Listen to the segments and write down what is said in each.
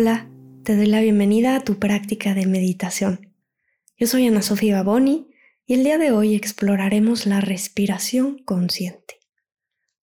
Hola, te doy la bienvenida a tu práctica de meditación. Yo soy Ana Sofía Baboni y el día de hoy exploraremos la respiración consciente.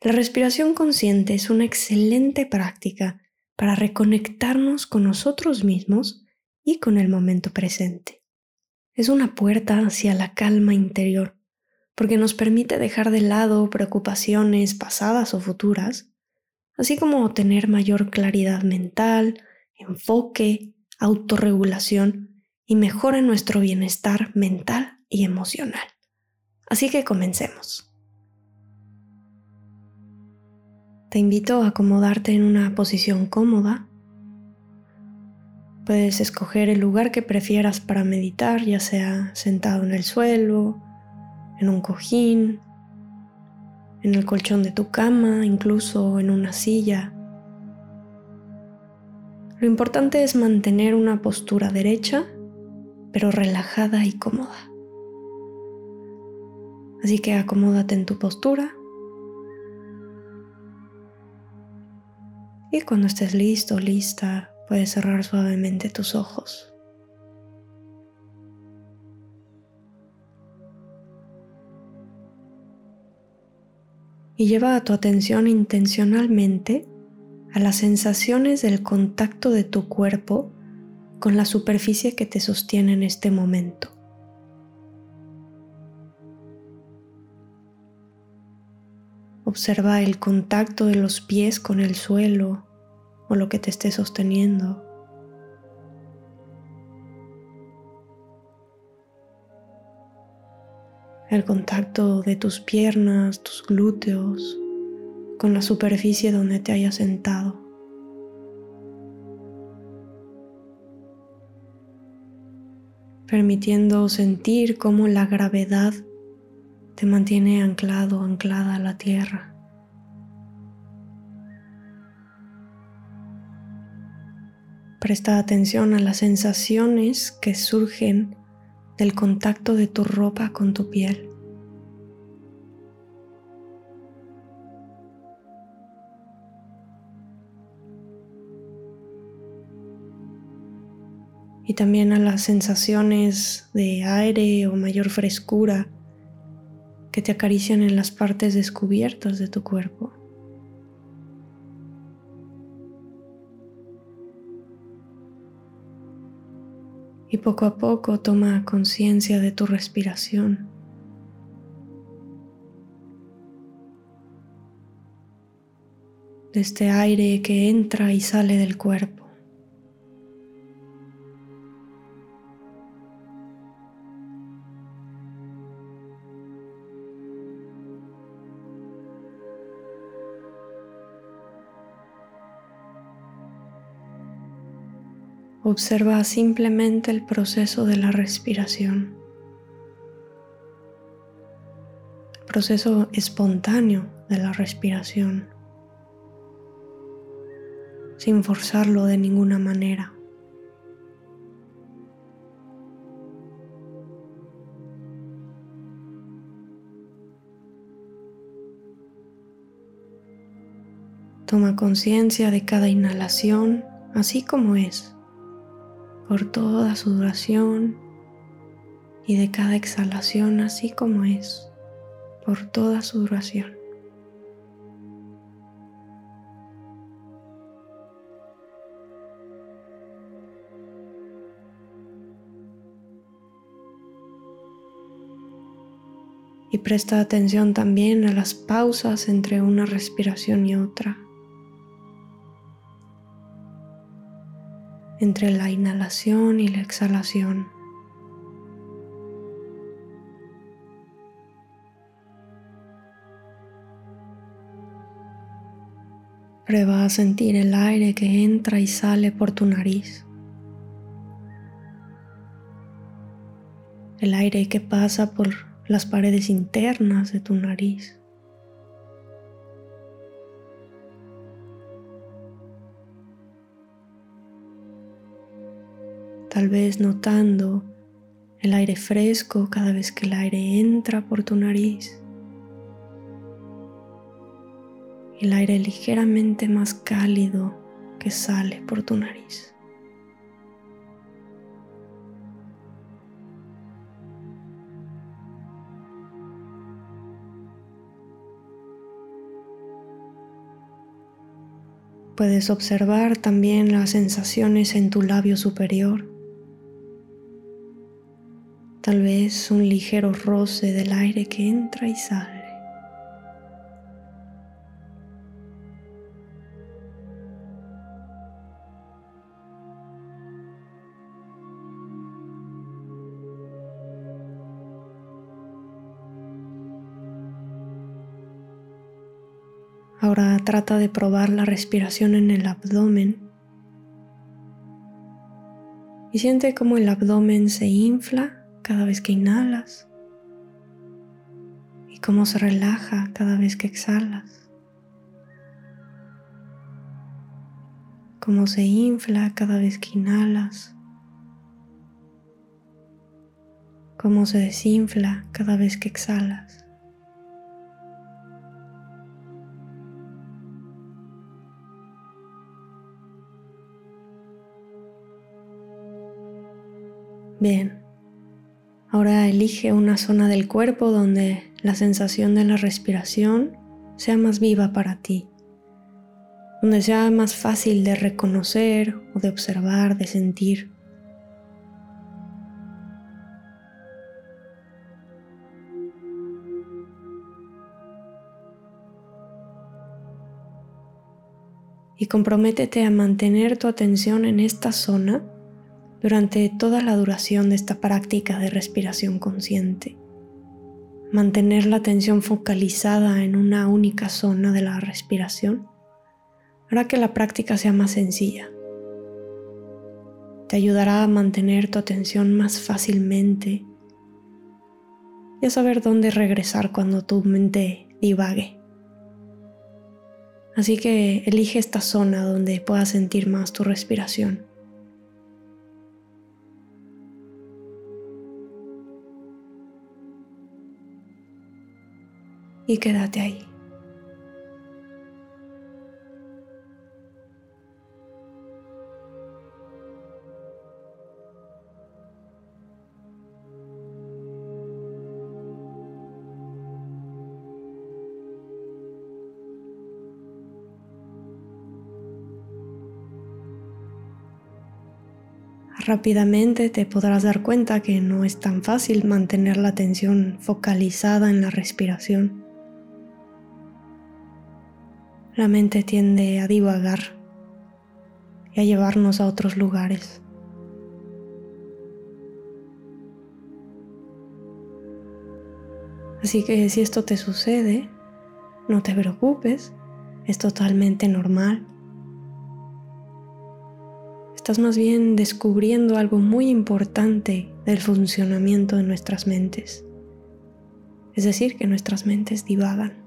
La respiración consciente es una excelente práctica para reconectarnos con nosotros mismos y con el momento presente. Es una puerta hacia la calma interior, porque nos permite dejar de lado preocupaciones pasadas o futuras, así como tener mayor claridad mental, enfoque, autorregulación y mejora nuestro bienestar mental y emocional. Así que comencemos. Te invito a acomodarte en una posición cómoda. Puedes escoger el lugar que prefieras para meditar, ya sea sentado en el suelo, en un cojín, en el colchón de tu cama, incluso en una silla lo importante es mantener una postura derecha, pero relajada y cómoda. Así que acomódate en tu postura. Y cuando estés listo lista, puedes cerrar suavemente tus ojos. Y lleva tu atención intencionalmente a las sensaciones del contacto de tu cuerpo con la superficie que te sostiene en este momento. Observa el contacto de los pies con el suelo o lo que te esté sosteniendo. El contacto de tus piernas, tus glúteos, con la superficie donde te hayas sentado. Permitiendo sentir cómo la gravedad te mantiene anclado, anclada a la tierra. Presta atención a las sensaciones que surgen del contacto de tu ropa con tu piel. Y también a las sensaciones de aire o mayor frescura que te acarician en las partes descubiertas de tu cuerpo. Y poco a poco toma conciencia de tu respiración. De este aire que entra y sale del cuerpo. Observa simplemente el proceso de la respiración, el proceso espontáneo de la respiración, sin forzarlo de ninguna manera. Toma conciencia de cada inhalación así como es por toda su duración y de cada exhalación así como es, por toda su duración. Y presta atención también a las pausas entre una respiración y otra. Entre la inhalación y la exhalación. Prueba a sentir el aire que entra y sale por tu nariz. El aire que pasa por las paredes internas de tu nariz. tal vez notando el aire fresco cada vez que el aire entra por tu nariz. El aire ligeramente más cálido que sale por tu nariz. Puedes observar también las sensaciones en tu labio superior, Tal vez un ligero roce del aire que entra y sale. Ahora trata de probar la respiración en el abdomen y siente cómo el abdomen se infla cada vez que inhalas y cómo se relaja cada vez que exhalas. Cómo se infla cada vez que inhalas. Cómo se desinfla cada vez que exhalas. Bien, ahora elige una zona del cuerpo donde la sensación de la respiración sea más viva para ti, donde sea más fácil de reconocer o de observar, de sentir. Y comprométete a mantener tu atención en esta zona durante toda la duración de esta práctica de respiración consciente. Mantener la atención focalizada en una única zona de la respiración hará que la práctica sea más sencilla. Te ayudará a mantener tu atención más fácilmente y a saber dónde regresar cuando tu mente divague. Así que elige esta zona donde puedas sentir más tu respiración. Y quédate ahí. Rápidamente te podrás dar cuenta que no es tan fácil mantener la atención focalizada en la respiración la mente tiende a divagar y a llevarnos a otros lugares. Así que si esto te sucede, no te preocupes, es totalmente normal. Estás más bien descubriendo algo muy importante del funcionamiento de nuestras mentes. Es decir, que nuestras mentes divagan.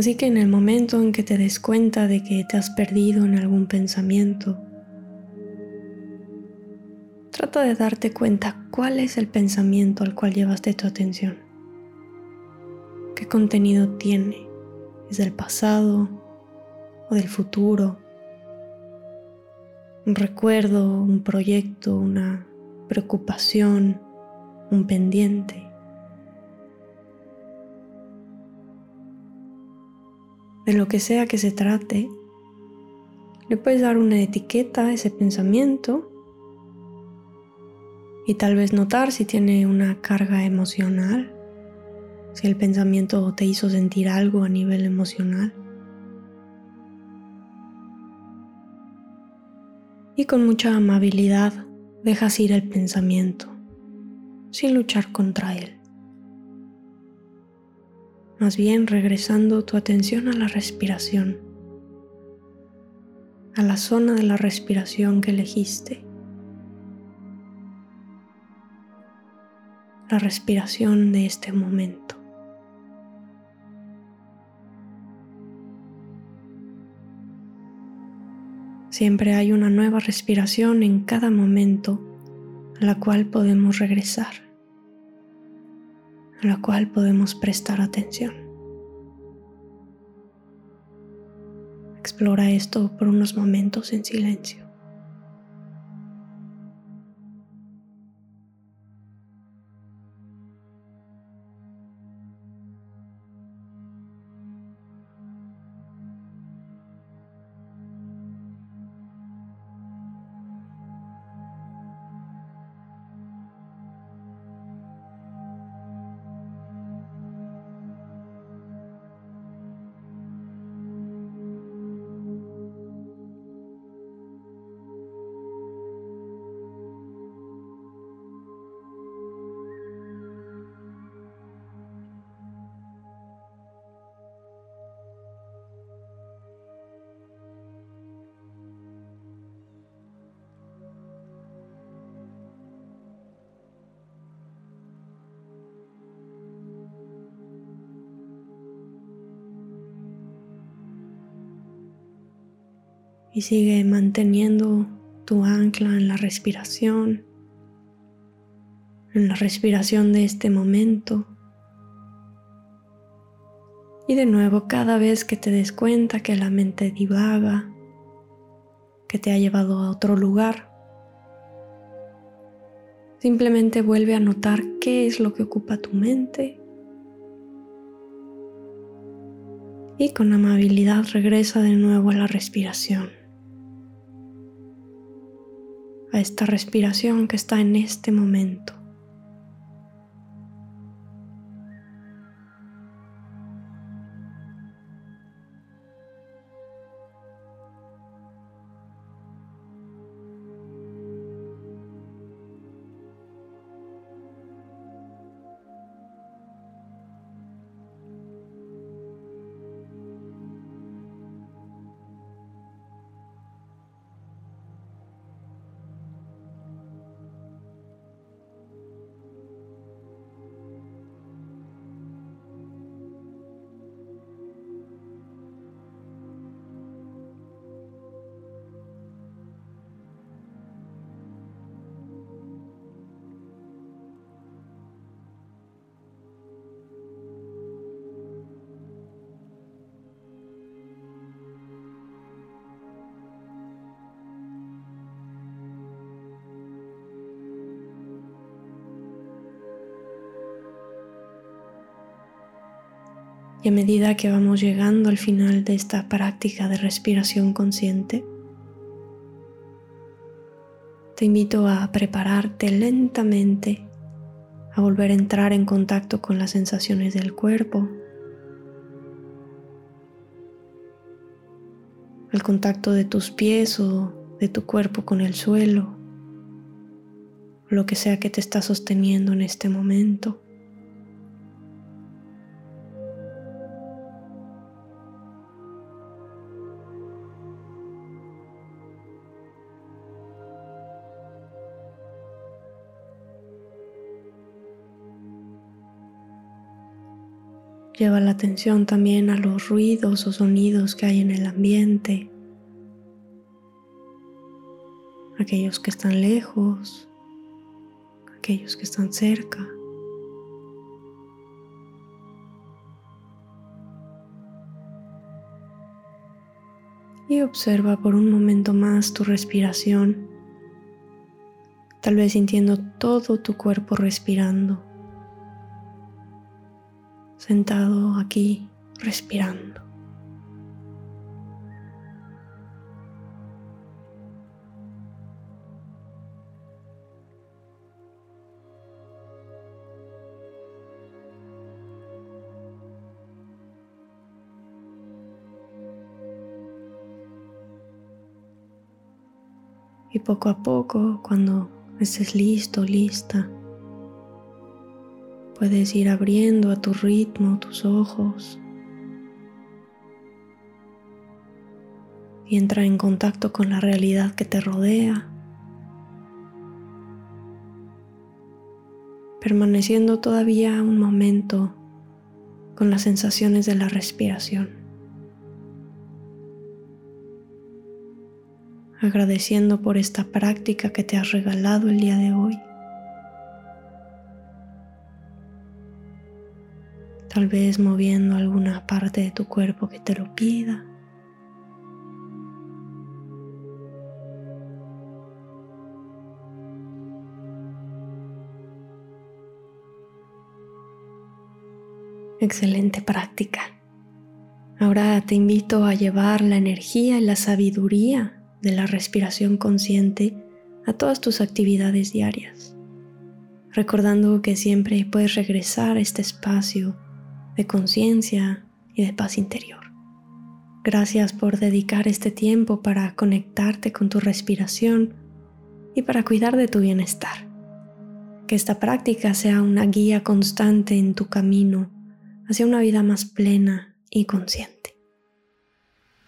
Así que en el momento en que te des cuenta de que te has perdido en algún pensamiento, trata de darte cuenta cuál es el pensamiento al cual llevaste tu atención. ¿Qué contenido tiene? ¿Es del pasado o del futuro? Un recuerdo, un proyecto, una preocupación, un pendiente. De lo que sea que se trate, le puedes dar una etiqueta a ese pensamiento y tal vez notar si tiene una carga emocional, si el pensamiento te hizo sentir algo a nivel emocional. Y con mucha amabilidad dejas ir el pensamiento, sin luchar contra él más bien regresando tu atención a la respiración, a la zona de la respiración que elegiste. La respiración de este momento. Siempre hay una nueva respiración en cada momento a la cual podemos regresar a la cual podemos prestar atención. Explora esto por unos momentos en silencio. Sigue manteniendo tu ancla en la respiración, en la respiración de este momento. Y de nuevo, cada vez que te des cuenta que la mente divaga, que te ha llevado a otro lugar, simplemente vuelve a notar qué es lo que ocupa tu mente y con amabilidad regresa de nuevo a la respiración, esta respiración que está en este momento. Y a medida que vamos llegando al final de esta práctica de respiración consciente, te invito a prepararte lentamente a volver a entrar en contacto con las sensaciones del cuerpo, al contacto de tus pies o de tu cuerpo con el suelo, lo que sea que te está sosteniendo en este momento. Lleva la atención también a los ruidos o sonidos que hay en el ambiente, aquellos que están lejos, aquellos que están cerca. Y observa por un momento más tu respiración, tal vez sintiendo todo tu cuerpo respirando sentado aquí respirando. Y poco a poco, cuando estés listo, lista, Puedes ir abriendo a tu ritmo tus ojos. Y entrar en contacto con la realidad que te rodea, permaneciendo todavía un momento con las sensaciones de la respiración, agradeciendo por esta práctica que te has regalado el día de hoy. Tal vez moviendo alguna parte de tu cuerpo que te lo pida. Excelente práctica. Ahora te invito a llevar la energía y la sabiduría de la respiración consciente a todas tus actividades diarias, recordando que siempre puedes regresar a este espacio de conciencia y de paz interior. Gracias por dedicar este tiempo para conectarte con tu respiración y para cuidar de tu bienestar. Que esta práctica sea una guía constante en tu camino hacia una vida más plena y consciente.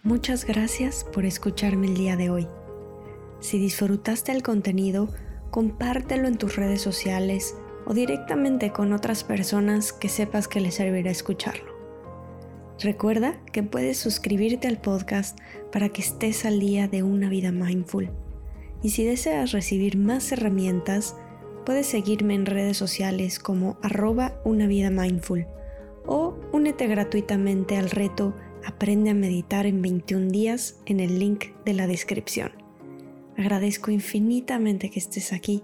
Muchas gracias por escucharme el día de hoy. Si disfrutaste el contenido, compártelo en tus redes sociales o directamente con otras personas que sepas que les servirá escucharlo. Recuerda que puedes suscribirte al podcast para que estés al día de una vida mindful. Y si deseas recibir más herramientas, puedes seguirme en redes sociales como arroba una vida mindful o únete gratuitamente al reto Aprende a meditar en 21 días en el link de la descripción. Agradezco infinitamente que estés aquí